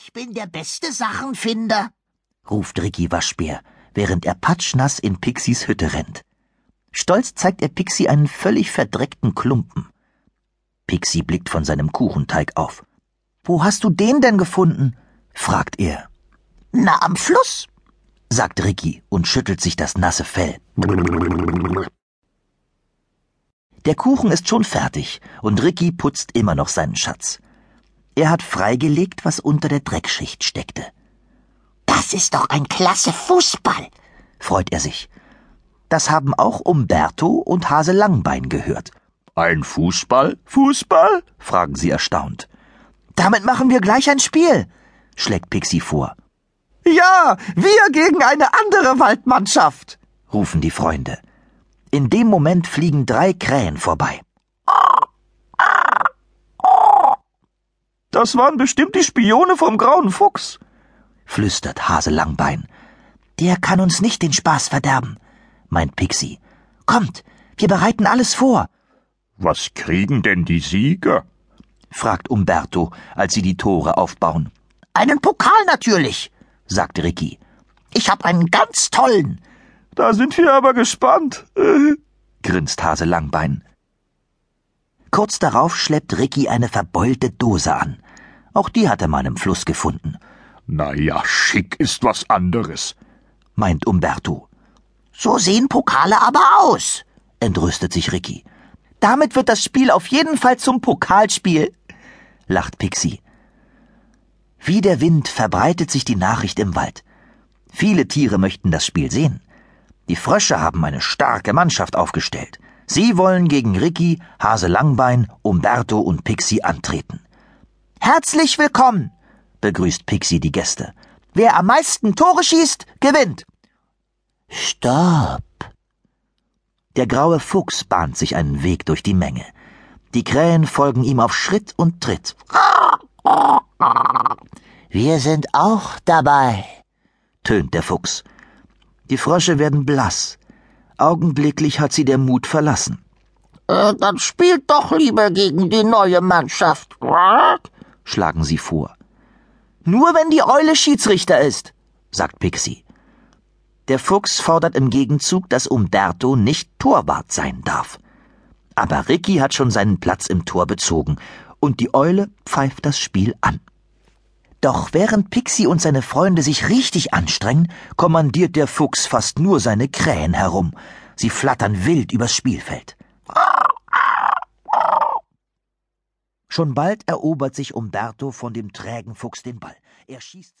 Ich bin der beste Sachenfinder, ruft Ricky Waschbär, während er patschnass in Pixies Hütte rennt. Stolz zeigt er Pixie einen völlig verdreckten Klumpen. Pixie blickt von seinem Kuchenteig auf. Wo hast du den denn gefunden? fragt er. Na, am Fluss, sagt Ricky und schüttelt sich das nasse Fell. Der Kuchen ist schon fertig und Ricky putzt immer noch seinen Schatz. Er hat freigelegt, was unter der Dreckschicht steckte. Das ist doch ein klasse Fußball, freut er sich. Das haben auch Umberto und Hase Langbein gehört. Ein Fußball? Fußball? fragen sie erstaunt. Damit machen wir gleich ein Spiel, schlägt Pixie vor. Ja, wir gegen eine andere Waldmannschaft, rufen die Freunde. In dem Moment fliegen drei Krähen vorbei. Das waren bestimmt die Spione vom grauen Fuchs, flüstert Hase Langbein. Der kann uns nicht den Spaß verderben, meint Pixie. Kommt, wir bereiten alles vor. Was kriegen denn die Sieger? fragt Umberto, als sie die Tore aufbauen. Einen Pokal natürlich, sagt Ricky. Ich hab einen ganz tollen. Da sind wir aber gespannt, grinst Hase Langbein. Kurz darauf schleppt Ricky eine verbeulte Dose an. Auch die hat er mal im Fluss gefunden. Na ja, schick ist was anderes, meint Umberto. So sehen Pokale aber aus, entrüstet sich Ricky. Damit wird das Spiel auf jeden Fall zum Pokalspiel, lacht Pixie. Wie der Wind verbreitet sich die Nachricht im Wald. Viele Tiere möchten das Spiel sehen. Die Frösche haben eine starke Mannschaft aufgestellt. Sie wollen gegen Ricky, Hase Langbein, Umberto und Pixie antreten. Herzlich willkommen, begrüßt Pixie die Gäste. Wer am meisten Tore schießt, gewinnt. Stopp, der graue Fuchs bahnt sich einen Weg durch die Menge. Die Krähen folgen ihm auf Schritt und Tritt. Wir sind auch dabei, tönt der Fuchs. Die Frösche werden blass. Augenblicklich hat sie der Mut verlassen. Äh, dann spielt doch lieber gegen die neue Mannschaft, schlagen sie vor. Nur wenn die Eule Schiedsrichter ist, sagt Pixie. Der Fuchs fordert im Gegenzug, dass Umberto nicht Torwart sein darf. Aber Ricky hat schon seinen Platz im Tor bezogen und die Eule pfeift das Spiel an. Doch während Pixie und seine Freunde sich richtig anstrengen, kommandiert der Fuchs fast nur seine Krähen herum. Sie flattern wild übers Spielfeld. Schon bald erobert sich Umberto von dem trägen Fuchs den Ball. Er schießt